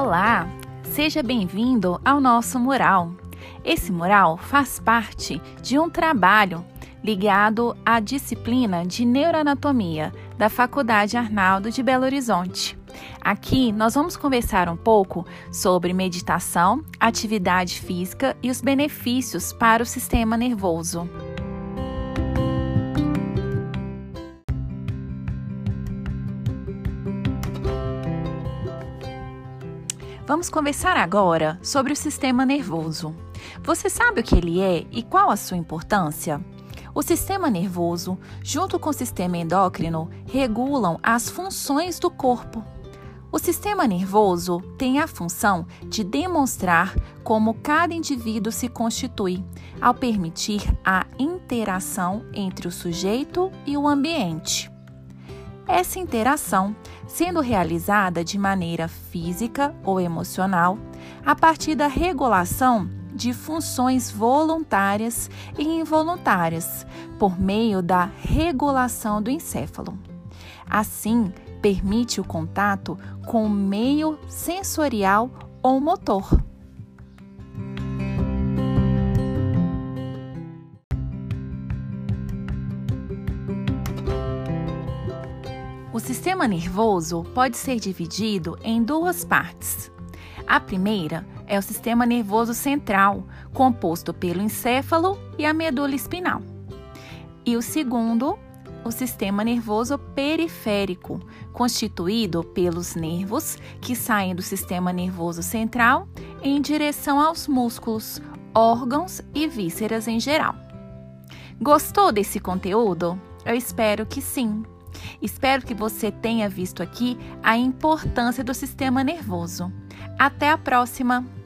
Olá, seja bem-vindo ao nosso mural. Esse mural faz parte de um trabalho ligado à disciplina de neuroanatomia da Faculdade Arnaldo de Belo Horizonte. Aqui nós vamos conversar um pouco sobre meditação, atividade física e os benefícios para o sistema nervoso. Vamos conversar agora sobre o sistema nervoso. Você sabe o que ele é e qual a sua importância? O sistema nervoso, junto com o sistema endócrino, regulam as funções do corpo. O sistema nervoso tem a função de demonstrar como cada indivíduo se constitui, ao permitir a interação entre o sujeito e o ambiente. Essa interação sendo realizada de maneira física ou emocional, a partir da regulação de funções voluntárias e involuntárias, por meio da regulação do encéfalo. Assim, permite o contato com o meio sensorial ou motor. O sistema nervoso pode ser dividido em duas partes. A primeira é o sistema nervoso central, composto pelo encéfalo e a medula espinal. E o segundo, o sistema nervoso periférico, constituído pelos nervos que saem do sistema nervoso central em direção aos músculos, órgãos e vísceras em geral. Gostou desse conteúdo? Eu espero que sim. Espero que você tenha visto aqui a importância do sistema nervoso. Até a próxima!